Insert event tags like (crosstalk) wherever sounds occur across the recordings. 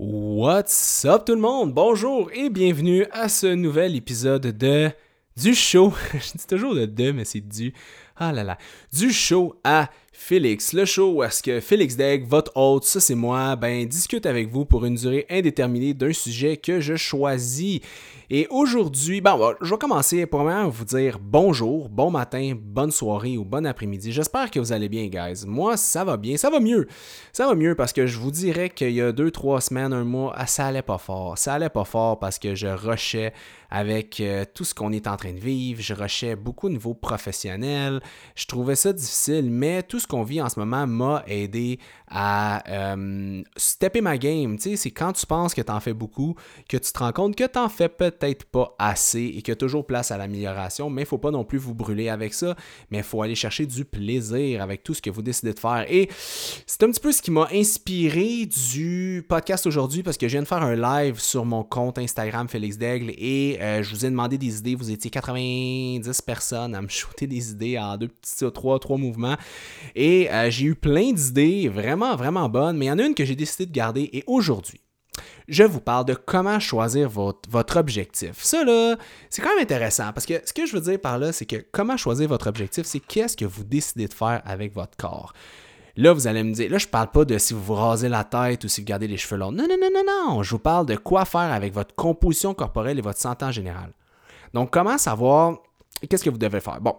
What's up tout le monde? Bonjour et bienvenue à ce nouvel épisode de du show. (laughs) Je dis toujours de de, mais c'est du. Ah là là. Du show à Félix. Le show où est-ce que Félix Degg, votre hôte, ça c'est moi, ben discute avec vous pour une durée indéterminée d'un sujet que je choisis. Et aujourd'hui, ben, je vais commencer pour vous dire bonjour, bon matin, bonne soirée ou bon après-midi. J'espère que vous allez bien, guys. Moi, ça va bien, ça va mieux. Ça va mieux parce que je vous dirais qu'il y a deux, trois semaines, un mois, ah, ça allait pas fort. Ça allait pas fort parce que je rushais avec euh, tout ce qu'on est en train de vivre. Je rushais beaucoup au niveau professionnel. Je trouvais ça difficile, mais tout ce qu'on vit en ce moment m'a aidé à euh, stepper ma game. Tu sais, c'est quand tu penses que tu en fais beaucoup que tu te rends compte que tu en fais peut-être pas assez et qu'il y a toujours place à l'amélioration, mais il ne faut pas non plus vous brûler avec ça, mais il faut aller chercher du plaisir avec tout ce que vous décidez de faire. Et c'est un petit peu ce qui m'a inspiré du podcast aujourd'hui parce que je viens de faire un live sur mon compte Instagram Félix Daigle et euh, je vous ai demandé des idées. Vous étiez 90 personnes à me shooter des idées en deux petits, trois, trois mouvements. Et euh, j'ai eu plein d'idées vraiment, vraiment bonnes, mais il y en a une que j'ai décidé de garder et aujourd'hui, je vous parle de comment choisir votre, votre objectif. Ça, là, c'est quand même intéressant parce que ce que je veux dire par là, c'est que comment choisir votre objectif, c'est qu'est-ce que vous décidez de faire avec votre corps. Là, vous allez me dire, là, je parle pas de si vous vous rasez la tête ou si vous gardez les cheveux longs. Non, non, non, non, non. Je vous parle de quoi faire avec votre composition corporelle et votre santé en général. Donc, comment savoir qu'est-ce que vous devez faire? Bon,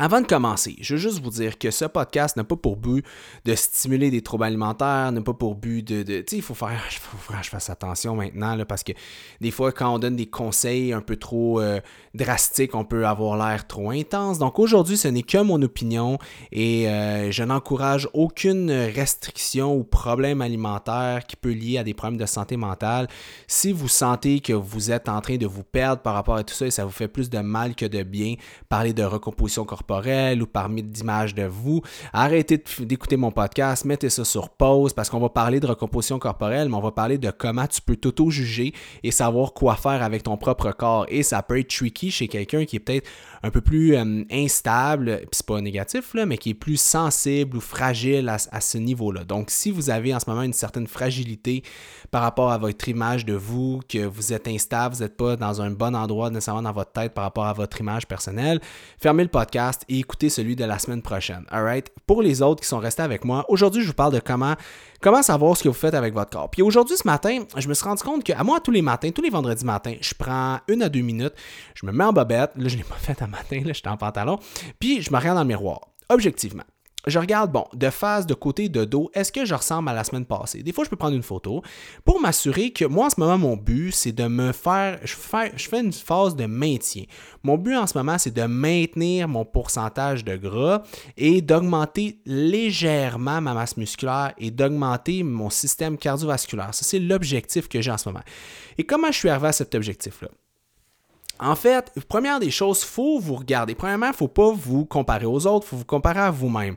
avant de commencer, je veux juste vous dire que ce podcast n'a pas pour but de stimuler des troubles alimentaires, n'a pas pour but de. tu sais, il faut faire, faut que je fasse attention maintenant, là, parce que des fois, quand on donne des conseils un peu trop euh, drastiques, on peut avoir l'air trop intense. Donc aujourd'hui, ce n'est que mon opinion et euh, je n'encourage aucune restriction ou problème alimentaire qui peut lier à des problèmes de santé mentale. Si vous sentez que vous êtes en train de vous perdre par rapport à tout ça et ça vous fait plus de mal que de bien, parler de recomposition corporelle, ou parmi d'images de vous. Arrêtez d'écouter mon podcast, mettez ça sur pause parce qu'on va parler de recomposition corporelle, mais on va parler de comment tu peux t'auto-juger et savoir quoi faire avec ton propre corps. Et ça peut être tricky chez quelqu'un qui est peut-être un peu plus euh, instable, puis c'est pas négatif, mais qui est plus sensible ou fragile à, ce niveau-là. Donc, si vous avez en ce moment une certaine fragilité par rapport à votre image de vous, que vous êtes instable, vous n'êtes pas dans un bon endroit nécessairement dans votre tête par rapport à votre image personnelle, fermez le podcast et écoutez celui de la semaine prochaine. Alright? Pour les autres qui sont restés avec moi, aujourd'hui, je vous parle de comment Comment savoir ce que vous faites avec votre corps? Puis aujourd'hui, ce matin, je me suis rendu compte qu'à moi, tous les matins, tous les vendredis matins, je prends une à deux minutes, je me mets en bobette. Là, je ne l'ai (laughs) pas fait un matin, là, j'étais en pantalon. Puis je me regarde dans le miroir. Objectivement, je regarde, bon, de face, de côté, de dos, est-ce que je ressemble à la semaine passée? Des fois, je peux prendre une photo pour m'assurer que moi, en ce moment, mon but, c'est de me faire je, fais, je fais une phase de maintien. Mon but en ce moment, c'est de maintenir mon pourcentage de gras et d'augmenter légèrement ma masse musculaire et d'augmenter mon système cardiovasculaire. Ça, c'est l'objectif que j'ai en ce moment. Et comment je suis arrivé à cet objectif-là? En fait, première des choses, faut vous regarder. Premièrement, faut pas vous comparer aux autres, faut vous comparer à vous-même.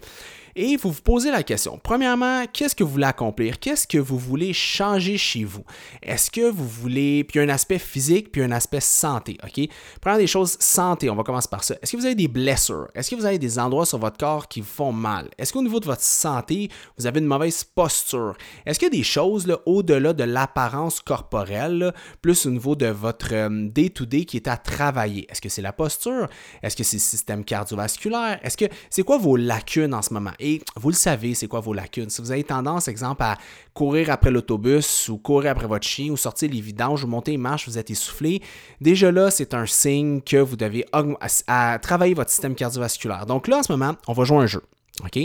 Et faut vous poser la question. Premièrement, qu'est-ce que vous voulez accomplir? Qu'est-ce que vous voulez changer chez vous? Est-ce que vous voulez. Puis un aspect physique, puis un aspect santé, OK? Prenons des choses santé, on va commencer par ça. Est-ce que vous avez des blessures? Est-ce que vous avez des endroits sur votre corps qui vous font mal? Est-ce qu'au niveau de votre santé, vous avez une mauvaise posture? Est-ce qu'il y a des choses au-delà de l'apparence corporelle, plus au niveau de votre euh, day-to-day qui est à travailler? Est-ce que c'est la posture? Est-ce que c'est le système cardiovasculaire? Est-ce que c'est quoi vos lacunes en ce moment? Et vous le savez, c'est quoi vos lacunes? Si vous avez tendance, exemple, à courir après l'autobus ou courir après votre chien ou sortir les vidanges ou monter les marches, vous êtes essoufflé, déjà là, c'est un signe que vous devez à, travailler votre système cardiovasculaire. Donc là, en ce moment, on va jouer un jeu. OK?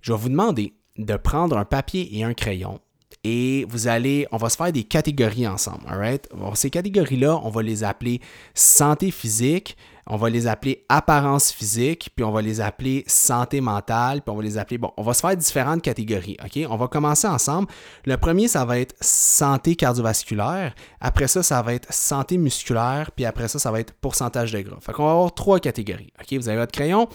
Je vais vous demander de prendre un papier et un crayon et vous allez, on va se faire des catégories ensemble. Alright? ces catégories-là, on va les appeler santé physique, on va les appeler apparence physique, puis on va les appeler santé mentale, puis on va les appeler, bon, on va se faire différentes catégories, OK? On va commencer ensemble. Le premier, ça va être santé cardiovasculaire. Après ça, ça va être santé musculaire, puis après ça, ça va être pourcentage de gras. Fait qu'on va avoir trois catégories, OK? Vous avez votre crayon,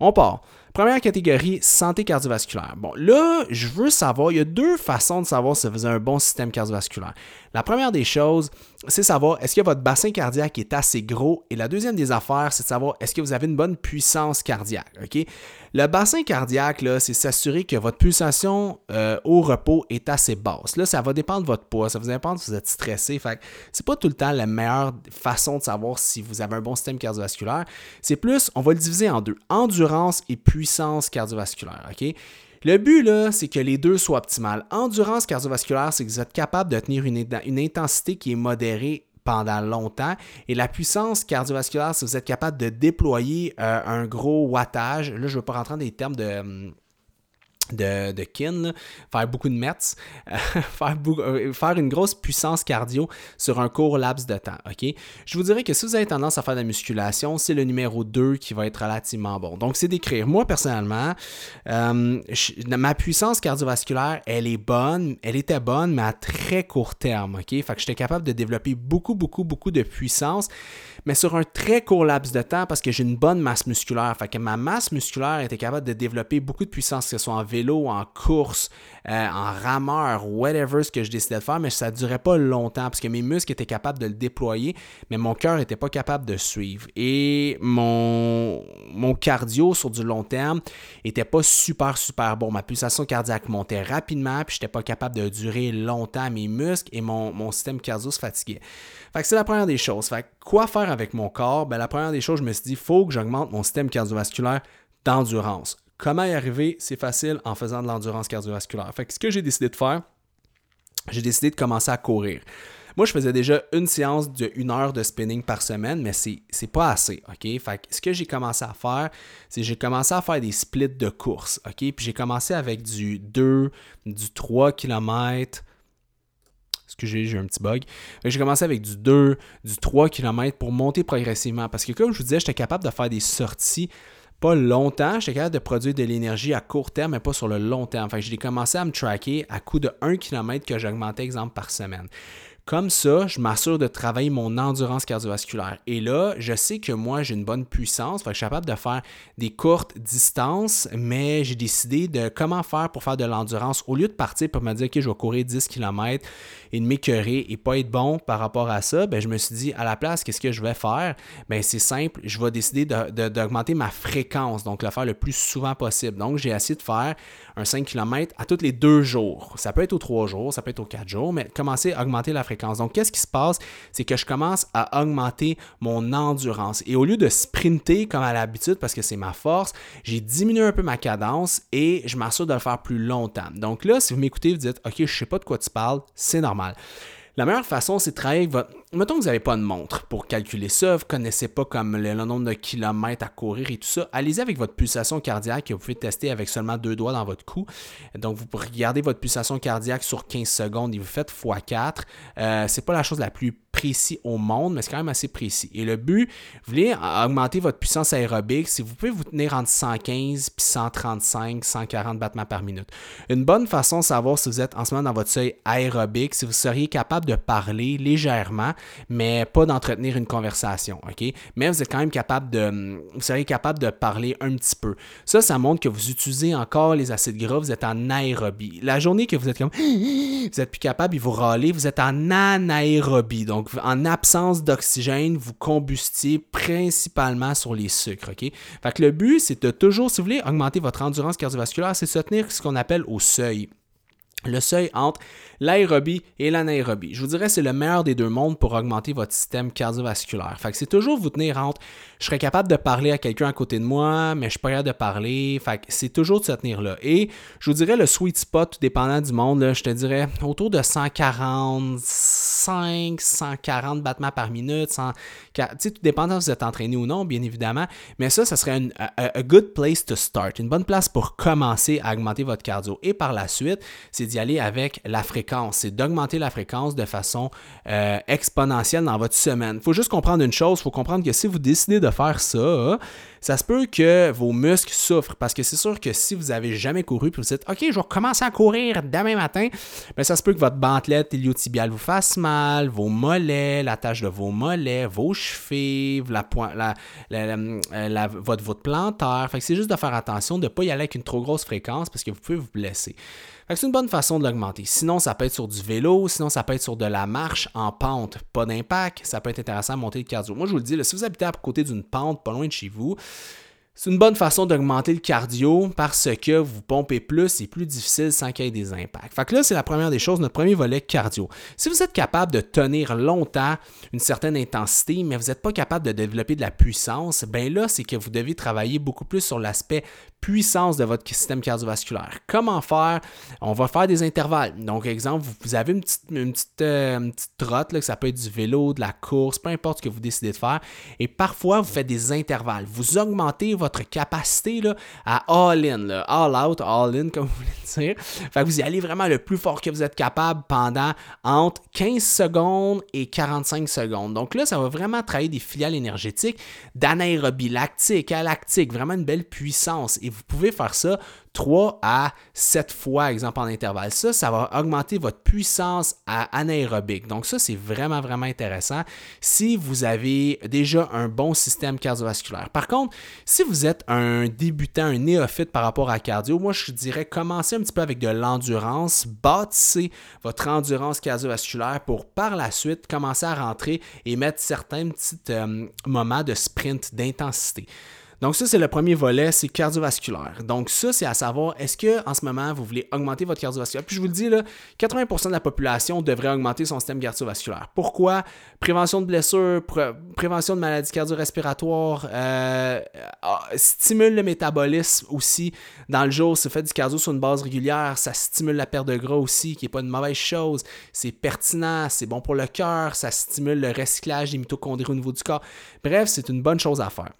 on part. Première catégorie, santé cardiovasculaire. Bon, là, je veux savoir, il y a deux façons de savoir si vous avez un bon système cardiovasculaire. La première des choses, c'est savoir est-ce que votre bassin cardiaque est assez gros? Et la deuxième des affaires, c'est de savoir est-ce que vous avez une bonne puissance cardiaque. OK? Le bassin cardiaque, c'est s'assurer que votre pulsation euh, au repos est assez basse. Là, ça va dépendre de votre poids, ça va dépendre si vous êtes stressé. Fait c'est pas tout le temps la meilleure façon de savoir si vous avez un bon système cardiovasculaire. C'est plus, on va le diviser en deux endurance et puissance cardiovasculaire. OK? Le but, là, c'est que les deux soient optimales. Endurance cardiovasculaire, c'est que vous êtes capable de tenir une, une intensité qui est modérée pendant longtemps. Et la puissance cardiovasculaire, si vous êtes capable de déployer euh, un gros wattage, là, je ne veux pas rentrer dans des termes de hum, de, kin, faire beaucoup de (laughs) faire, euh, faire, une grosse puissance cardio sur un court laps de temps. Je vous dirais que si vous avez tendance à faire de la musculation, c'est le numéro 2 qui va être relativement bon. Donc, c'est d'écrire. Moi, personnellement, euh, ma puissance cardiovasculaire, elle est bonne, elle était bonne, mais à très court terme. Fait que j'étais capable de développer beaucoup, beaucoup, beaucoup de puissance, mais sur un très court laps de temps parce que j'ai une bonne masse musculaire. Fait que ma masse musculaire était capable de développer beaucoup de puissance, que ce soit en en course, euh, en rameur, whatever ce que je décidais de faire, mais ça ne durait pas longtemps parce que mes muscles étaient capables de le déployer, mais mon cœur n'était pas capable de suivre. Et mon, cardio sur du long terme n'était pas super, super bon. Ma pulsation cardiaque montait rapidement, puis je n'étais pas capable de durer longtemps mes muscles et mon, mon système cardio se fatiguait. Fait que c'est la première des choses. Fait que quoi faire avec mon corps? Ben, la première des choses, je me suis dit, il faut que j'augmente mon système cardiovasculaire d'endurance. Comment y arriver? C'est facile en faisant de l'endurance cardiovasculaire. Fait ce que j'ai décidé de faire, j'ai décidé de commencer à courir. Moi, je faisais déjà une séance de une heure de spinning par semaine, mais c'est, c'est pas assez, OK? Fait ce que j'ai commencé à faire, c'est que j'ai commencé à faire des splits de course, OK? Puis j'ai commencé avec du 2, du 3 km, Excusez, j'ai un petit bug. J'ai commencé avec du 2, du 3 km pour monter progressivement. Parce que comme je vous disais, j'étais capable de faire des sorties pas longtemps. J'étais capable de produire de l'énergie à court terme, mais pas sur le long terme. Fait que j'ai commencé à me tracker à coup de 1 km que j'augmentais, exemple, par semaine. Comme ça, je m'assure de travailler mon endurance cardiovasculaire. Et là, je sais que moi, j'ai une bonne puissance. je suis capable de faire des courtes distances, mais j'ai décidé de comment faire pour faire de l'endurance. Au lieu de partir pour me dire, OK, je vais courir 10 km et de m'écœurer et pas être bon par rapport à ça, ben, je me suis dit, à la place, qu'est-ce que je vais faire? Ben, c'est simple, je vais décider d'augmenter ma fréquence, donc le faire le plus souvent possible. Donc, j'ai essayé de faire un 5 km à tous les deux jours. Ça peut être aux trois jours, ça peut être aux quatre jours, mais commencer à augmenter la fréquence. Donc, qu'est-ce qui se passe? C'est que je commence à augmenter mon endurance. Et au lieu de sprinter comme à l'habitude, parce que c'est ma force, j'ai diminué un peu ma cadence et je m'assure de le faire plus longtemps. Donc là, si vous m'écoutez, vous dites, OK, je ne sais pas de quoi tu parles, c'est normal. La meilleure façon, c'est de travailler votre. Mettons que vous n'avez pas de montre pour calculer ça, vous ne connaissez pas comme le, nombre de kilomètres à courir et tout ça. Allez-y avec votre pulsation cardiaque que vous pouvez tester avec seulement deux doigts dans votre cou. Donc, vous regardez votre pulsation cardiaque sur 15 secondes et vous faites x4. Euh, c'est pas la chose la plus précis au monde, mais c'est quand même assez précis. Et le but, vous voulez augmenter votre puissance aérobique, si vous pouvez vous tenir entre 115 puis 135, 140 battements par minute. Une bonne façon de savoir si vous êtes en ce moment dans votre seuil aérobique, si vous seriez capable de parler légèrement, mais pas d'entretenir une conversation, OK? Mais vous êtes quand même capable de, vous seriez capable de parler un petit peu. Ça, ça montre que vous utilisez encore les acides gras, vous êtes en aérobie. La journée que vous êtes comme, (gasps) vous êtes plus capable, il vous râlez, vous êtes en anaérobie. Donc, en absence d'oxygène, vous combustiez principalement sur les sucres. Fait que le but, c'est de toujours, si vous voulez augmenter votre endurance cardiovasculaire, c'est de se tenir ce qu'on appelle au seuil le seuil entre l'aérobie et l'anaérobie. Je vous dirais c'est le meilleur des deux mondes pour augmenter votre système cardiovasculaire. Fait que c'est toujours vous tenir entre je serais capable de parler à quelqu'un à côté de moi, mais je suis pas capable de parler. Fait que c'est toujours de se tenir là. Et je vous dirais le sweet spot, tout dépendant du monde, je te dirais autour de 145, 140 battements par minute, 100, tout dépendant si vous êtes entraîné ou non, bien évidemment. Mais ça, ça serait une a, good place to start, une bonne place pour commencer à augmenter votre cardio. Et par la suite, c'est d'y aller avec la fréquence. C'est d'augmenter la fréquence de façon euh, exponentielle dans votre semaine. Il faut juste comprendre une chose, il faut comprendre que si vous décidez de faire ça, ça se peut que vos muscles souffrent parce que c'est sûr que si vous avez jamais couru puis vous dites OK, je vais recommencer à courir demain matin, mais ça se peut que votre bantelette iliotibiale vous fasse mal, vos mollets, la tâche de vos mollets, vos chevilles, la, la, la, votre, votre plantaire. Fait que c'est juste de faire attention de ne pas y aller avec une trop grosse fréquence parce que vous pouvez vous blesser. C'est une bonne façon de l'augmenter. Sinon, ça peut être sur du vélo, sinon ça peut être sur de la marche en pente, pas d'impact. Ça peut être intéressant à monter le cardio. Moi, je vous le dis, si vous habitez à côté d'une pente, pas loin de chez vous, c'est une bonne façon d'augmenter le cardio parce que vous pompez plus, c'est plus difficile sans qu'il y ait des impacts. Fait que là, c'est la première des choses, notre premier volet cardio. Si vous êtes capable de tenir longtemps une certaine intensité, mais vous n'êtes pas capable de développer de la puissance, ben là, c'est que vous devez travailler beaucoup plus sur l'aspect puissance de votre système cardiovasculaire. Comment faire? On va faire des intervalles. Donc, exemple, vous avez une petite, une petite, euh, trotte, là, que ça peut être du vélo, de la course, peu importe ce que vous décidez de faire. Et parfois, vous faites des intervalles. Vous augmentez votre capacité là, à all-in, all out, all-in, (laughs) comme vous voulez dire. Fait que vous y allez vraiment le plus fort que vous êtes capable pendant entre 15 secondes et 45 secondes. Donc là, ça va vraiment travailler des filiales énergétiques d'anaérobie lactique à lactique, vraiment une belle puissance. Et vous pouvez faire ça 3 à 7 fois, exemple, en intervalle. Ça, ça va augmenter votre puissance à anaérobique. Donc ça, c'est vraiment, vraiment intéressant si vous avez déjà un bon système cardiovasculaire. Par contre, si vous êtes un débutant, un néophyte par rapport à cardio, moi, je dirais commencer un petit peu avec de l'endurance, bâtissez votre endurance cardiovasculaire pour par la suite commencer à rentrer et mettre certains petits euh, moments de sprint, d'intensité. Donc ça, c'est le premier volet, c'est cardiovasculaire. Donc ça, c'est à savoir, est-ce que en ce moment, vous voulez augmenter votre cardiovasculaire? Puis je vous le dis, là, 80% de la population devrait augmenter son système cardiovasculaire. Pourquoi? Prévention de blessures, prévention de maladies cardio-respiratoires, euh, ah, stimule le métabolisme aussi. Dans le jour, vous faites du cardio sur une base régulière, ça stimule la perte de gras aussi, qui n'est pas une mauvaise chose. C'est pertinent, c'est bon pour le cœur, ça stimule le recyclage des mitochondries au niveau du corps. Bref, c'est une bonne chose à faire.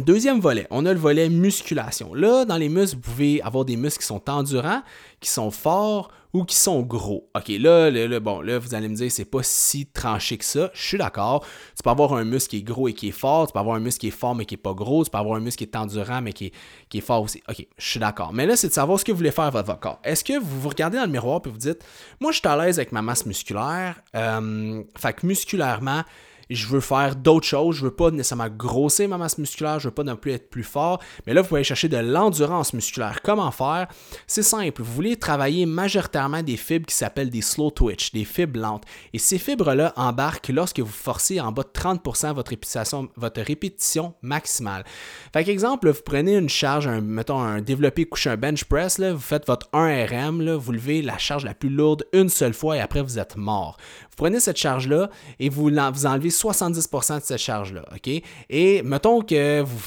Deuxième volet, on a le volet musculation. Là, dans les muscles, vous pouvez avoir des muscles qui sont endurants, qui sont forts ou qui sont gros. OK, là, bon, là, vous allez me dire, c'est pas si tranché que ça. Je suis d'accord. Tu peux avoir un muscle qui est gros et qui est fort. Tu peux avoir un muscle qui est fort mais qui est pas gros. Tu peux avoir un muscle qui est endurant mais qui est, qui est fort aussi. OK, je suis d'accord. Mais là, c'est de savoir ce que vous voulez faire à votre corps. Est-ce que vous vous regardez dans le miroir et vous dites, moi, je suis à l'aise avec ma masse musculaire. Euh, fait que musculairement, je veux faire d'autres choses, je veux pas nécessairement grossir ma masse musculaire, je veux pas non plus être plus fort, mais là, vous pouvez chercher de l'endurance musculaire. Comment faire? C'est simple, vous voulez travailler majoritairement des fibres qui s'appellent des slow twitch, des fibres lentes. Et ces fibres-là embarquent lorsque vous forcez en bas de 30% votre répétition, maximale. Fait qu'exemple, vous prenez une charge, mettons un développé couché, un bench press, vous faites votre 1 RM, là, vous levez la charge la plus lourde une seule fois et après vous êtes mort. Prenez cette charge-là et vous, vous enlevez 70% de cette charge-là, OK? Et mettons que vous,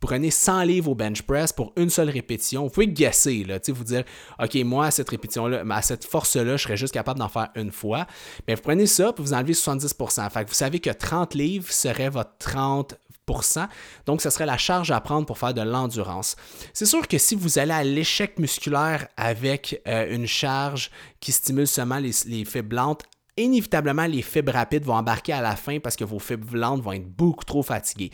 prenez 100 livres au bench press pour une seule répétition, vous pouvez guesser, là, vous dire, OK, moi, à cette répétition-là, à cette force-là, je serais juste capable d'en faire une fois. Mais vous prenez ça, puis vous enlevez 70%. Fait que vous savez que 30 livres serait votre 30% donc, ce serait la charge à prendre pour faire de l'endurance. C'est sûr que si vous allez à l'échec musculaire avec euh, une charge qui stimule seulement les, les fibres inévitablement, les fibres rapides vont embarquer à la fin parce que vos fibres lentes vont être beaucoup trop fatiguées.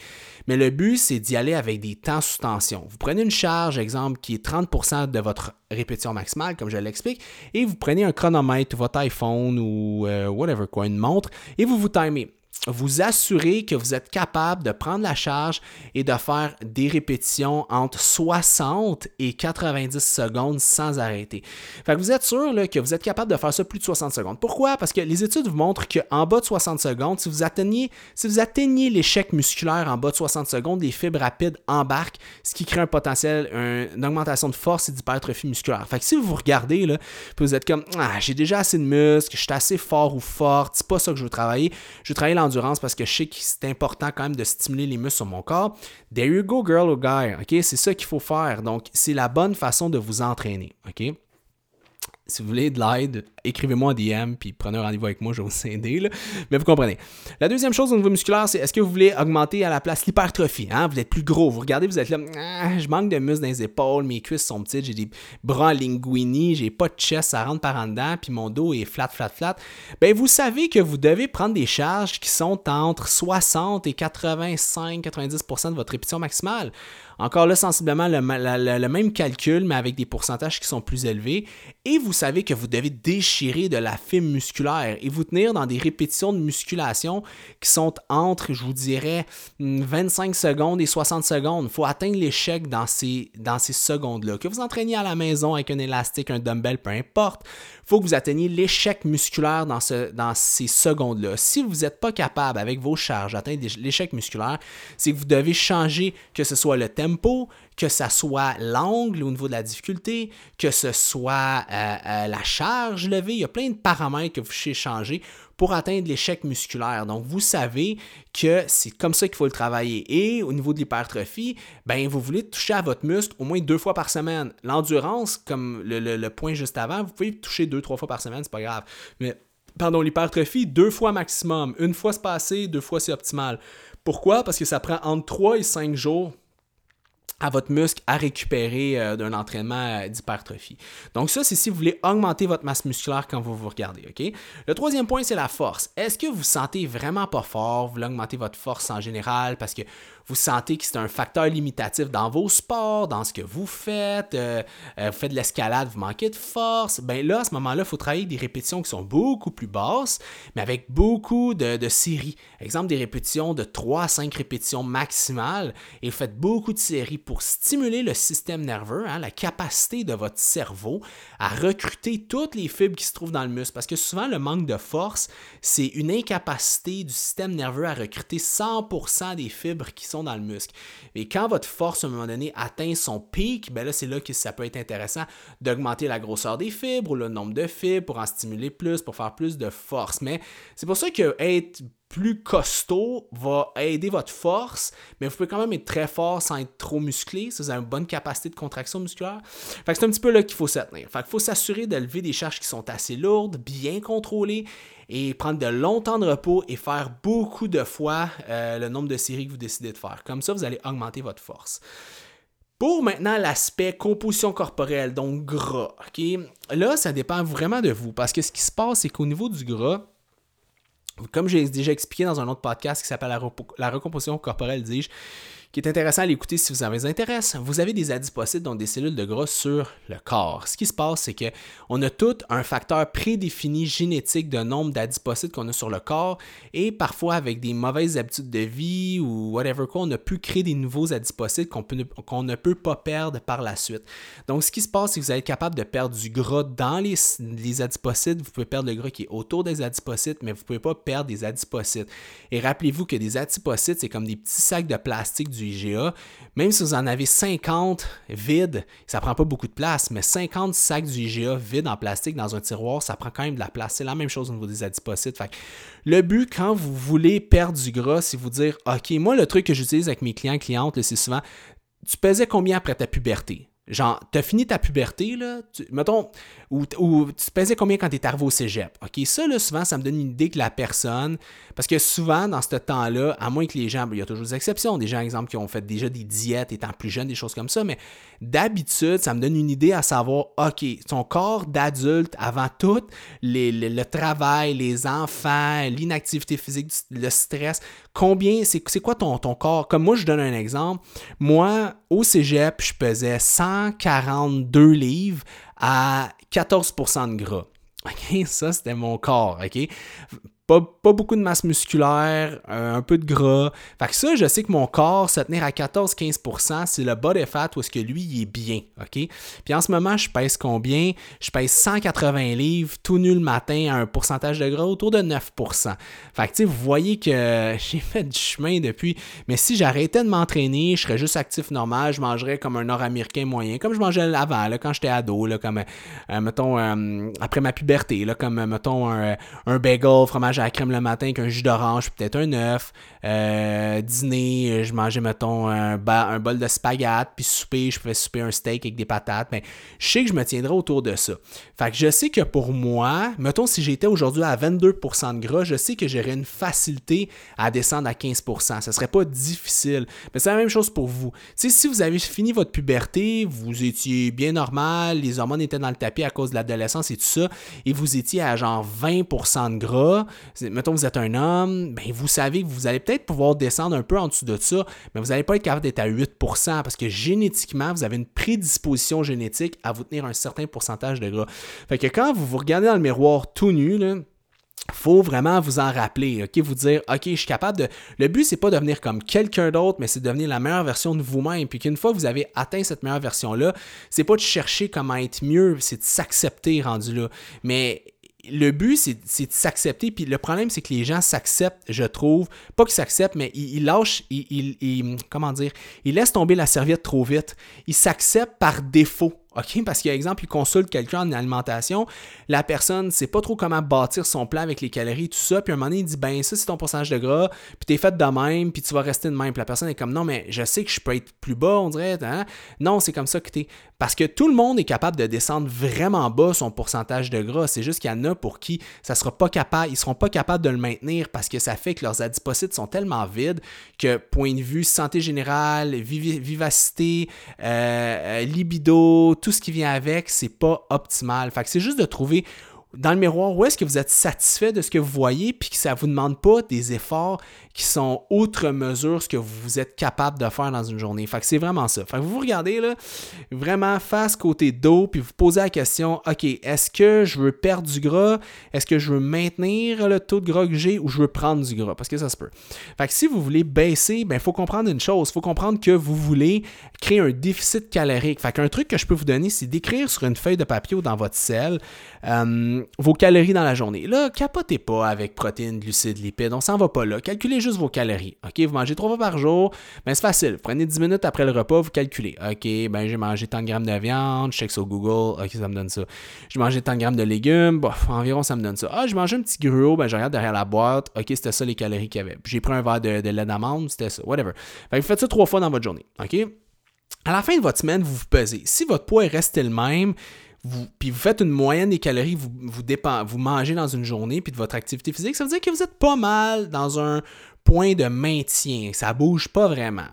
Mais le but, c'est d'y aller avec des temps sous tension. Vous prenez une charge, exemple, qui est 30% de votre répétition maximale, comme je l'explique, et vous prenez un chronomètre, votre iPhone ou euh, whatever, quoi, une montre, et vous vous timez vous assurez que vous êtes capable de prendre la charge et de faire des répétitions entre 60 et 90 secondes sans arrêter. Fait que vous êtes sûr que vous êtes capable de faire ça plus de 60 secondes. Pourquoi? Parce que les études vous montrent qu'en bas de 60 secondes, si vous atteignez, si vous l'échec musculaire en bas de 60 secondes, les fibres rapides embarquent, ce qui crée un potentiel, une augmentation de force et d'hypertrophie musculaire. Fait que si vous vous regardez, là, vous êtes comme ah, j'ai déjà assez de muscles, je suis assez fort ou forte, c'est pas ça que je veux travailler. Je veux travailler parce que je sais que c'est important quand même de stimuler les muscles sur mon corps. There you go, girl or guy. OK? C'est ça qu'il faut faire. Donc, c'est la bonne façon de vous entraîner. OK? Si vous voulez de l'aide, écrivez-moi en DM, puis prenez un rendez-vous avec moi, je vais vous aider. Mais vous comprenez. La deuxième chose au niveau musculaire, c'est est-ce que vous voulez augmenter à la place l'hypertrophie? Hein? Vous êtes plus gros, vous regardez, vous êtes là, ah, je manque de muscles dans les épaules, mes cuisses sont petites, j'ai des bras linguini, j'ai pas de chest, ça rentre par en dedans, puis mon dos est flat, flat, flat. Ben, vous savez que vous devez prendre des charges qui sont entre 60 et 85-90% de votre répétition maximale. Encore là, sensiblement le, même calcul, mais avec des pourcentages qui sont plus élevés. Et vous savez que vous devez déchirer de la fibre musculaire et vous tenir dans des répétitions de musculation qui sont entre, je vous dirais, 25 secondes et 60 secondes. Il faut atteindre l'échec dans ces, secondes-là. Que vous entraîniez à la maison avec un élastique, un dumbbell, peu importe, il faut que vous atteigniez l'échec musculaire dans ces secondes-là. Si vous n'êtes pas capable, avec vos charges, d'atteindre l'échec musculaire, c'est que vous devez changer, que ce soit le tempo, que ce soit l'angle au niveau de la difficulté, que ce soit euh, euh, la charge levée. Il y a plein de paramètres que vous pouvez changer pour atteindre l'échec musculaire. Donc, vous savez que c'est comme ça qu'il faut le travailler. Et au niveau de l'hypertrophie, ben, vous voulez toucher à votre muscle au moins deux fois par semaine. L'endurance, comme le, point juste avant, vous pouvez toucher deux, trois fois par semaine, c'est pas grave. Mais pardon, l'hypertrophie, deux fois maximum. Une fois c'est passé, deux fois c'est optimal. Pourquoi? Parce que ça prend entre trois et cinq jours à votre muscle à récupérer euh, d'un entraînement euh, d'hypertrophie. Donc ça, c'est si vous voulez augmenter votre masse musculaire quand vous vous regardez. ok? Le troisième point, c'est la force. Est-ce que vous sentez vraiment pas fort? Vous voulez augmenter votre force en général parce que vous sentez que c'est un facteur limitatif dans vos sports, dans ce que vous faites, euh, euh, vous faites de l'escalade, vous manquez de force, ben là, à ce moment-là, il faut travailler des répétitions qui sont beaucoup plus basses, mais avec beaucoup de, séries. Exemple, des répétitions de 3 à 5 répétitions maximales, et vous faites beaucoup de séries pour stimuler le système nerveux, hein, la capacité de votre cerveau à recruter toutes les fibres qui se trouvent dans le muscle, parce que souvent, le manque de force, c'est une incapacité du système nerveux à recruter 100% des fibres qui dans le muscle. Et quand votre force, à un moment donné, atteint son pic, ben là, c'est là que ça peut être intéressant d'augmenter la grosseur des fibres ou le nombre de fibres pour en stimuler plus, pour faire plus de force. Mais c'est pour ça que être plus costaud va aider votre force, mais vous pouvez quand même être très fort sans être trop musclé, si vous avez une bonne capacité de contraction musculaire. Fait que c'est un petit peu là qu'il faut se tenir. Fait qu'il faut s'assurer de lever des charges qui sont assez lourdes, bien contrôlées, et prendre de longs temps de repos et faire beaucoup de fois euh, le nombre de séries que vous décidez de faire. Comme ça, vous allez augmenter votre force. Pour maintenant l'aspect composition corporelle, donc gras, ok? Là, ça dépend vraiment de vous parce que ce qui se passe, c'est qu'au niveau du gras, comme j'ai déjà expliqué dans un autre podcast qui s'appelle la, la, recomposition corporelle, dis-je, qui est intéressant à l'écouter si vous avez intéresse. Vous avez des adipocytes, donc des cellules de gras sur le corps. Ce qui se passe, c'est qu'on a tout un facteur prédéfini génétique de nombre d'adipocytes qu'on a sur le corps et parfois avec des mauvaises habitudes de vie ou whatever quoi, on a pu créer des nouveaux adipocytes qu'on, ne peut pas perdre par la suite. Donc, ce qui se passe, c'est que vous êtes capable de perdre du gras dans les, les adipocytes. Vous pouvez perdre le gras qui est autour des adipocytes, mais vous ne pouvez pas perdre des adipocytes. Et rappelez-vous que des adipocytes, c'est comme des petits sacs de plastique du IGA, même si vous en avez 50 vides, ça prend pas beaucoup de place, mais 50 sacs du IGA vides en plastique dans un tiroir, ça prend quand même de la place. C'est la même chose au niveau des adipocytes. le but, quand vous voulez perdre du gras, c'est vous dire, OK, moi, le truc que j'utilise avec mes clients, clientes, c'est souvent, tu pesais combien après ta puberté? Genre, t'as fini ta puberté, là, mettons, ou, tu pesais combien quand t'es arrivé au cégep? OK, ça, là, souvent, ça me donne une idée que la personne, parce que souvent, dans ce temps-là, à moins que les gens, il y a toujours des exceptions, des gens, exemple, qui ont fait déjà des diètes étant plus jeunes, des choses comme ça, mais d'habitude, ça me donne une idée à savoir, OK, ton corps d'adulte, avant tout, le travail, les enfants, l'inactivité physique, le stress, combien, c'est quoi ton, ton corps? Comme moi, je donne un exemple. Moi, au cégep, je pesais 142 livres à 14% de gras. (laughs) OK, ça c'était mon corps, OK? Pas, beaucoup de masse musculaire, euh, un peu de gras. Fait que ça, je sais que mon corps, se tenir à 14-15%, c'est le des fat où est-ce que lui, il est bien, OK? Puis en ce moment, je pèse combien? Je pèse 180 livres, tout nul le matin, à un pourcentage de gras autour de 9%. Fait que, tu vous voyez que (laughs) j'ai fait du chemin depuis. Mais si j'arrêtais de m'entraîner, je serais juste actif normal, je mangerais comme un nord-américain moyen, comme je mangeais avant, là, quand j'étais ado, là, comme, euh, mettons, euh, après ma puberté là, comme, mettons, un, un bagel, fromage à la crème le matin avec un jus d'orange, peut-être un œuf. Euh, dîner, je mangeais, mettons, un, bol de spaghetti, puis souper, je pouvais souper un steak avec des patates. Mais je sais que je me tiendrai autour de ça. Fait que je sais que pour moi, mettons, si j'étais aujourd'hui à 22% de gras, je sais que j'aurais une facilité à descendre à 15%. Ce serait pas difficile. Mais c'est la même chose pour vous. si vous avez fini votre puberté, vous étiez bien normal, les hormones étaient dans le tapis à cause de l'adolescence et tout ça, et vous étiez à genre 20% de gras, mettons vous êtes un homme, ben vous savez que vous allez peut-être pouvoir descendre un peu en dessous de ça, mais vous n'allez pas être capable d'être à 8% parce que génétiquement, vous avez une prédisposition génétique à vous tenir un certain pourcentage de gras. Fait que quand vous vous regardez dans le miroir tout nu, là, faut vraiment vous en rappeler, ok, vous dire, ok, je suis capable de. Le but c'est pas de devenir comme quelqu'un d'autre, mais c'est de devenir la meilleure version de vous-même. Puis qu'une fois que vous avez atteint cette meilleure version là, c'est pas de chercher comment être mieux, c'est de s'accepter rendu là. Mais le but, c'est de s'accepter. Puis le problème, c'est que les gens s'acceptent, je trouve. Pas qu'ils s'acceptent, mais ils, lâchent, ils, comment dire, ils laissent tomber la serviette trop vite. Ils s'acceptent par défaut. OK? Parce qu'exemple, il consulte quelqu'un en alimentation, la personne ne sait pas trop comment bâtir son plat avec les calories, tout ça, puis à un moment donné, il dit ben ça c'est ton pourcentage de gras, puis t'es fait de même, puis tu vas rester de même. Puis la personne est comme non, mais je sais que je peux être plus bas, on dirait, hein? Non, c'est comme ça que t'es. Parce que tout le monde est capable de descendre vraiment bas son pourcentage de gras. C'est juste qu'il y en a pour qui ça sera pas capable, ils seront pas capables de le maintenir parce que ça fait que leurs adipocytes sont tellement vides que point de vue santé générale, vivacité, euh, euh, libido, tout ce qui vient avec, c'est pas optimal. Fait que c'est juste de trouver dans le miroir où est-ce que vous êtes satisfait de ce que vous voyez puis que ça vous demande pas des efforts qui sont outre mesure ce que vous êtes capable de faire dans une journée. Fait que c'est vraiment ça. Fait que vous vous regardez là, vraiment face côté dos, puis vous posez la question, OK, est-ce que je veux perdre du gras? Est-ce que je veux maintenir le taux de gras que j'ai ou je veux prendre du gras? Parce que ça se peut. Fait que si vous voulez baisser, il ben, faut comprendre une chose. Il faut comprendre que vous voulez créer un déficit calorique. Fait qu'un truc que je peux vous donner, c'est d'écrire sur une feuille de papier ou dans votre selle euh, vos calories dans la journée. Là, capotez pas avec protéines, glucides, lipides. On s'en va pas là. Calculez juste vos calories. OK, vous mangez trois fois par jour, ben c'est facile. Vous prenez 10 minutes après le repas, vous calculez. OK, ben j'ai mangé tant de grammes de viande, je check sur Google, OK, ça me donne ça. J'ai mangé tant de grammes de légumes, bof, environ ça me donne ça. Ah, j'ai mangé un petit gruau, ben je regarde derrière la boîte, OK, c'était ça les calories qu'il y avait. J'ai pris un verre de, lait d'amande, c'était ça, whatever. Vous faites ça trois fois dans votre journée. OK? À la fin de votre semaine, vous vous pesez. Si votre poids est resté le même, vous, puis vous faites une moyenne des calories vous, vous mangez dans une journée, puis de votre activité physique, ça veut dire que vous êtes pas mal dans un point de maintien. Ça bouge pas vraiment.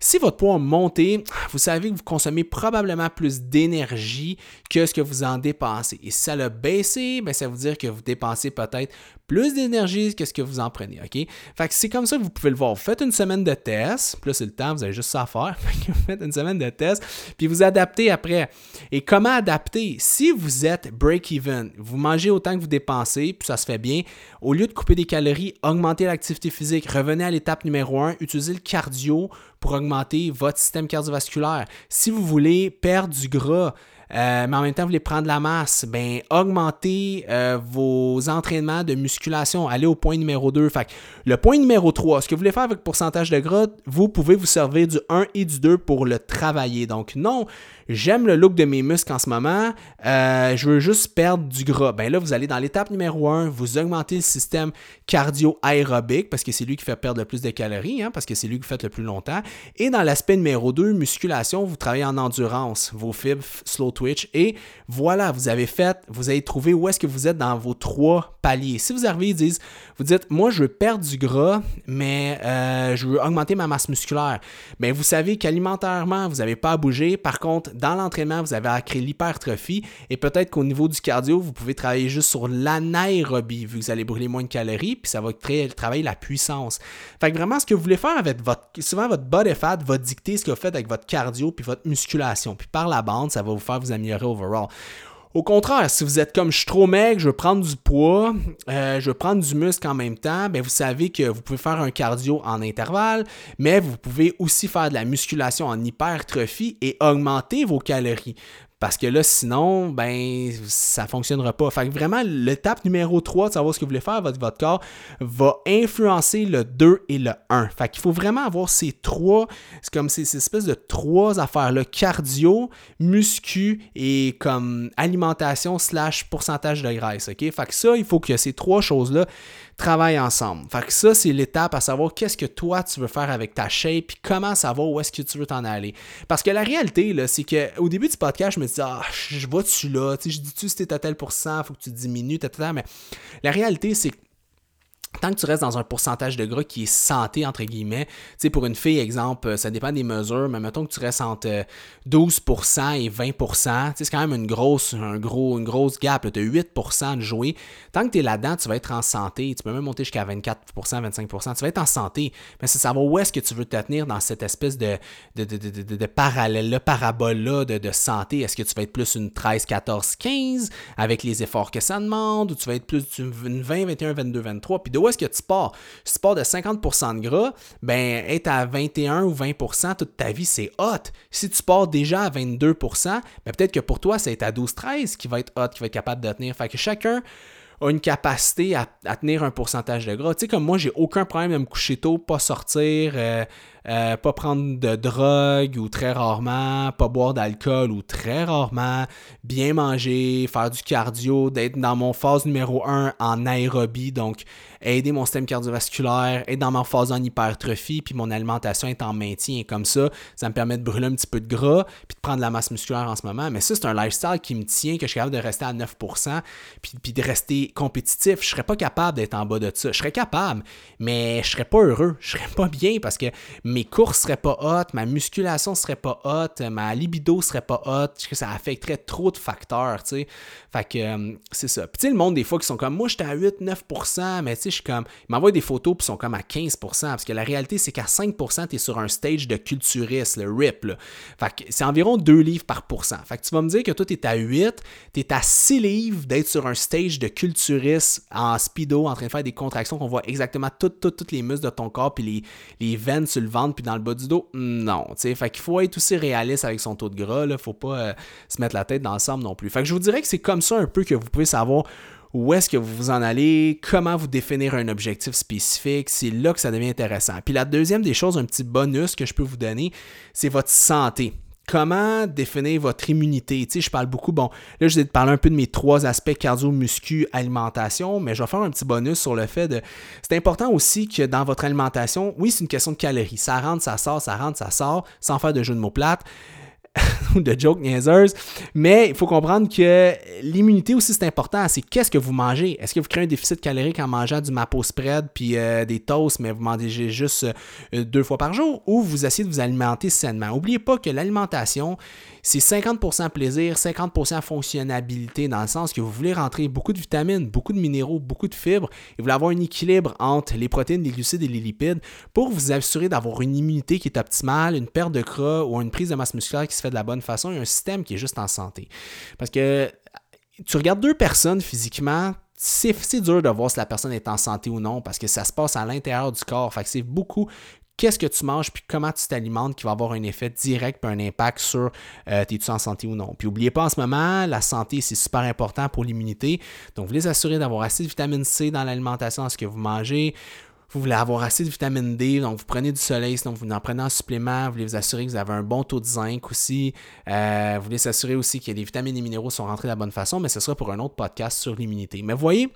Si votre poids a monté, vous savez que vous consommez probablement plus d'énergie que ce que vous en dépensez. Et si ça a baissé, ben ça veut dire que vous dépensez peut-être plus d'énergie que ce que vous en prenez. OK? Fait c'est comme ça que vous pouvez le voir. Vous faites une semaine de test, puis là, c'est le temps, vous avez juste ça à faire. (laughs) vous faites une semaine de test, puis vous adaptez après. Et comment adapter? Si vous êtes break-even, vous mangez autant que vous dépensez, puis ça se fait bien, au lieu de couper des calories, augmentez l'activité physique, revenez à l'étape numéro 1, utilisez le cardio pour augmenter votre système cardiovasculaire. Si vous voulez perdre du gras, euh, mais en même temps, vous voulez prendre la masse, ben augmentez euh, vos entraînements de musculation. Allez au point numéro 2. Fait le point numéro 3, ce que vous voulez faire avec pourcentage de gras, vous pouvez vous servir du 1 et du 2 pour le travailler. Donc non, j'aime le look de mes muscles en ce moment, euh, je veux juste perdre du gras. Ben là, vous allez dans l'étape numéro 1, vous augmentez le système cardio-aérobique parce que c'est lui qui fait perdre le plus de calories, hein, parce que c'est lui que vous faites le plus longtemps. Et dans l'aspect numéro 2, musculation, vous travaillez en endurance, vos fibres, slow twitch. Et voilà, vous avez fait, vous avez trouvé où est-ce que vous êtes dans vos trois paliers. Si vous arrivez, ils disent, vous dites, moi je veux perdre du gras, mais euh, je veux augmenter ma masse musculaire. Mais vous savez qu'alimentairement, vous n'avez pas à bouger. Par contre, dans l'entraînement, vous avez à créer l'hypertrophie et peut-être qu'au niveau du cardio, vous pouvez travailler juste sur l'anaérobie, vu que vous allez brûler moins de calories, puis ça va créer, travailler la puissance. Fait que vraiment, ce que vous voulez faire avec votre. Souvent, votre body fat va dicter ce que vous faites avec votre cardio puis votre musculation. Puis par la bande, ça va vous faire améliorer overall. Au contraire, si vous êtes comme je suis trop maigre, je veux prendre du poids, euh, je veux prendre du muscle en même temps, bien, vous savez que vous pouvez faire un cardio en intervalle, mais vous pouvez aussi faire de la musculation en hypertrophie et augmenter vos calories. Parce que là, sinon, ben, ça fonctionnera pas. Fait que vraiment, l'étape numéro 3 de savoir ce que vous voulez faire votre, votre corps va influencer le 2 et le 1. Fait qu'il faut vraiment avoir ces trois, c'est comme ces, ces espèces de trois affaires-là, cardio, muscu et comme alimentation slash pourcentage de graisse, ok? Fait que ça, il faut que ces trois choses-là travaillent ensemble. Fait que ça, c'est l'étape à savoir qu'est-ce que toi, tu veux faire avec ta shape, puis comment savoir où est-ce que tu veux t'en aller. Parce que la réalité, là, c'est qu'au début du podcast, je me ah, je vois-tu là, je dis-tu si t'es à tel pourcent, faut que tu diminues, mais la réalité, c'est que tant que tu restes dans un pourcentage de gras qui est santé, entre guillemets, tu sais, pour une fille, exemple, ça dépend des mesures, mais mettons que tu restes entre 12% euh, et 20%, c'est quand même une grosse, un gros, une grosse gap, as 8% de jouer. Tant que tu es là-dedans, tu vas être en santé, tu peux même monter jusqu'à 24%, 25%, tu vas être en santé, mais c'est savoir où est-ce que tu veux te tenir dans cette espèce de, de, de, de, de parallèle-là, parabole-là de, santé. Est-ce que tu vas être plus une 13, 14, 15 avec les efforts que ça demande, ou tu vas être plus une 20, 21, 22, 23, puis de est-ce que tu pars? Si tu pars de 50% de gras, ben être à 21 ou 20% toute ta vie, c'est hot. Si tu pars déjà à 22%, ben peut-être que pour toi, c'est à 12-13 qui va être hot, qui va être capable de tenir. Fait que chacun a une capacité à, tenir un pourcentage de gras. Tu sais, comme moi, j'ai aucun problème de me coucher tôt, pas sortir, euh, euh, pas prendre de drogue ou très rarement, pas boire d'alcool ou très rarement, bien manger, faire du cardio, d'être dans mon phase numéro 1 en aérobie, donc aider mon système cardiovasculaire, être dans ma phase en hypertrophie, puis mon alimentation est en maintien. Comme ça, ça me permet de brûler un petit peu de gras, puis de prendre de la masse musculaire en ce moment. Mais ça, c'est un lifestyle qui me tient, que je suis capable de rester à 9%, puis, puis de rester compétitif. Je serais pas capable d'être en bas de ça. Je serais capable, mais je serais pas heureux. Je serais pas bien parce que mes courses seraient pas hot, ma musculation serait pas hot, ma libido serait pas hot, que ça affecterait trop de facteurs, tu sais. Fait que euh, c'est ça. Puis tu sais, le monde, des fois, qui sont comme moi, j'étais à 8-9%, mais tu sais, je suis comme. Ils m'envoient des photos, puis sont comme à 15%, parce que la réalité, c'est qu'à 5%, tu es sur un stage de culturiste, le RIP, Fait que c'est environ 2 livres par pourcent. Fait que tu vas me dire que toi, tu es à 8, tu es à 6 livres d'être sur un stage de culturiste en speedo, en train de faire des contractions qu'on voit exactement toutes, toutes, toutes les muscles de ton corps, puis les, les veines sur le ventre, puis dans le bas du dos. Non, tu sais. Fait qu'il faut être aussi réaliste avec son taux de gras, là. Faut pas euh, se mettre la tête dans le sable non plus. Fait que je vous dirais que c'est comme ça un peu que vous pouvez savoir où est-ce que vous vous en allez, comment vous définir un objectif spécifique, c'est là que ça devient intéressant. Puis la deuxième des choses, un petit bonus que je peux vous donner, c'est votre santé. Comment définir votre immunité? Tu je parle beaucoup, bon, là, je vais te parler un peu de mes trois aspects cardio, muscu, alimentation, mais je vais faire un petit bonus sur le fait de. C'est important aussi que dans votre alimentation, oui, c'est une question de calories. Ça rentre, ça sort, ça rentre, ça sort, sans faire de jeu de mots plates. (laughs) de joke niaiseuse. Mais il faut comprendre que l'immunité aussi, c'est important. C'est qu'est-ce que vous mangez? Est-ce que vous créez un déficit calorique en mangeant du mapo spread puis euh, des toasts, mais vous mangez juste euh, deux fois par jour, ou vous essayez de vous alimenter sainement? N'oubliez pas que l'alimentation, c'est 50% plaisir, 50% fonctionnalité, dans le sens que vous voulez rentrer beaucoup de vitamines, beaucoup de minéraux, beaucoup de fibres, et vous voulez avoir un équilibre entre les protéines, les glucides et les lipides pour vous assurer d'avoir une immunité qui est optimale, une perte de gras ou une prise de masse musculaire qui se fait de la bonne façon et un système qui est juste en santé. Parce que tu regardes deux personnes physiquement, c'est dur de voir si la personne est en santé ou non parce que ça se passe à l'intérieur du corps. Fait c'est beaucoup qu'est-ce que tu manges puis comment tu t'alimentes qui va avoir un effet direct et un impact sur euh, tes-tu en santé ou non. Puis n'oubliez pas en ce moment, la santé c'est super important pour l'immunité. Donc vous voulez assurer d'avoir assez de vitamine C dans l'alimentation, dans ce que vous mangez. Vous voulez avoir assez de vitamine D, donc vous prenez du soleil, sinon vous en prenez un supplément. Vous voulez vous assurer que vous avez un bon taux de zinc aussi. Euh, vous voulez s'assurer aussi que les vitamines et minéraux sont rentrés de la bonne façon, mais ce sera pour un autre podcast sur l'immunité. Mais voyez,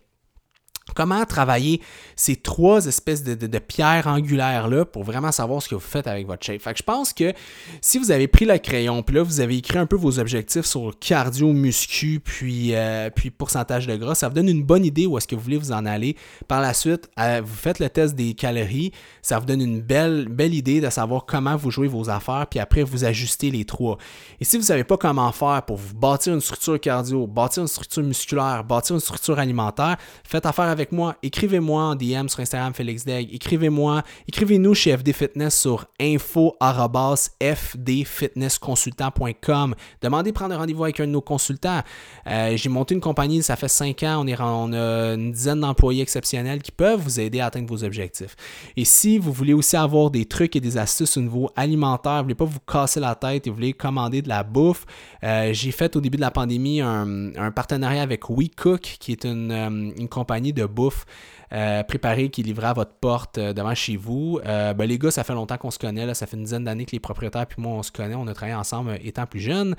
Comment travailler ces trois espèces de, pierres angulaires-là pour vraiment savoir ce que vous faites avec votre shape? Fait que je pense que si vous avez pris le crayon, puis là, vous avez écrit un peu vos objectifs sur cardio, muscu, puis, euh, puis pourcentage de gras, ça vous donne une bonne idée où est-ce que vous voulez vous en aller. Par la suite, euh, vous faites le test des calories, ça vous donne une belle, belle idée de savoir comment vous jouez vos affaires, puis après, vous ajustez les trois. Et si vous ne savez pas comment faire pour vous bâtir une structure cardio, bâtir une structure musculaire, bâtir une structure alimentaire, faites affaire avec moi, écrivez-moi en DM sur Instagram Félix Deg, écrivez-moi, écrivez-nous chez FD Fitness sur info@fdfitnessconsultant.com. Demandez de prendre rendez-vous avec un de nos consultants. Euh, j'ai monté une compagnie, ça fait cinq ans, on, est, on a une dizaine d'employés exceptionnels qui peuvent vous aider à atteindre vos objectifs. Et si vous voulez aussi avoir des trucs et des astuces au niveau alimentaire, vous voulez pas vous casser la tête et vous voulez commander de la bouffe, euh, j'ai fait au début de la pandémie un, un partenariat avec WeCook, qui est une, euh, une compagnie de bouffe euh, préparé qui livrait à votre porte euh, devant chez vous. Euh, ben, les gars, ça fait longtemps qu'on se connaît. Là, ça fait une dizaine d'années que les propriétaires puis moi, on se connaît. On a travaillé ensemble étant plus jeunes.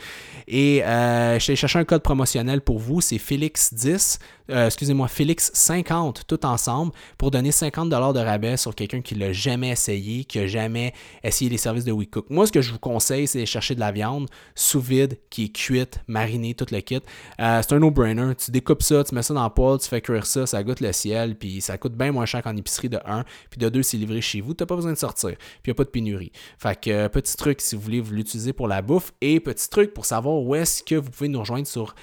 Et j'ai cherché un code promotionnel pour vous. C'est Félix10. excusez-moi, Félix50, tout ensemble, pour donner 50$ de rabais sur quelqu'un qui l'a jamais essayé, qui a jamais essayé les services de WeCook. Moi, ce que je vous conseille, c'est de chercher de la viande sous vide, qui est cuite, marinée, tout le kit. c'est un no-brainer. Tu découpes ça, tu mets ça dans le poêle, tu fais cuire ça, ça goûte le ciel, puis ça coûte bien moins cher qu'en épicerie de 1. Puis de 2, c'est livré chez vous. Tu n'as pas besoin de sortir. Puis il n'y a pas de pénurie. Fait que euh, petit truc si vous voulez vous l'utiliser pour la bouffe. Et petit truc pour savoir où est-ce que vous pouvez nous rejoindre sur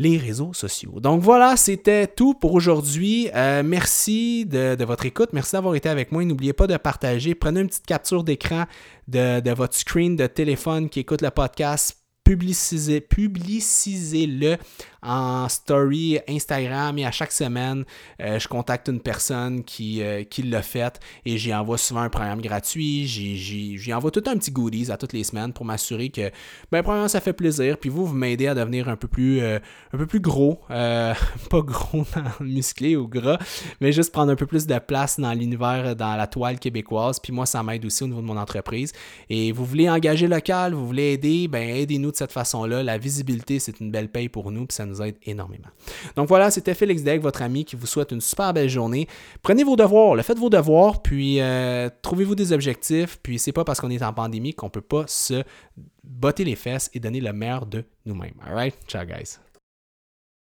les réseaux sociaux. Donc voilà, c'était tout pour aujourd'hui. Euh, merci de, votre écoute. Merci d'avoir été avec moi. N'oubliez pas de partager. Prenez une petite capture d'écran de, votre screen de téléphone qui écoute le podcast. Publicisez, publicisez-le en story Instagram et à chaque semaine, euh, je contacte une personne qui, euh, qui l'a fait et j'y envoie souvent un programme gratuit. J'y envoie tout un petit goodies à toutes les semaines pour m'assurer que, ben, premièrement, ça fait plaisir. Puis vous, vous m'aidez à devenir un peu plus, euh, un peu plus gros. (laughs) pas gros dans musclé ou gras, mais juste prendre un peu plus de place dans l'univers, dans la toile québécoise. Puis moi, ça m'aide aussi au niveau de mon entreprise. Et vous voulez engager local, vous voulez aider, ben aidez-nous de cette façon-là. La visibilité, c'est une belle paye pour nous, puis ça nous aide énormément. Donc voilà, c'était Félix Degg, votre ami, qui vous souhaite une super belle journée. Prenez vos devoirs, le faites vos devoirs, puis euh, trouvez-vous des objectifs. Puis c'est pas parce qu'on est en pandémie qu'on peut pas se botter les fesses et donner le meilleur de nous-mêmes. Alright? Ciao, guys.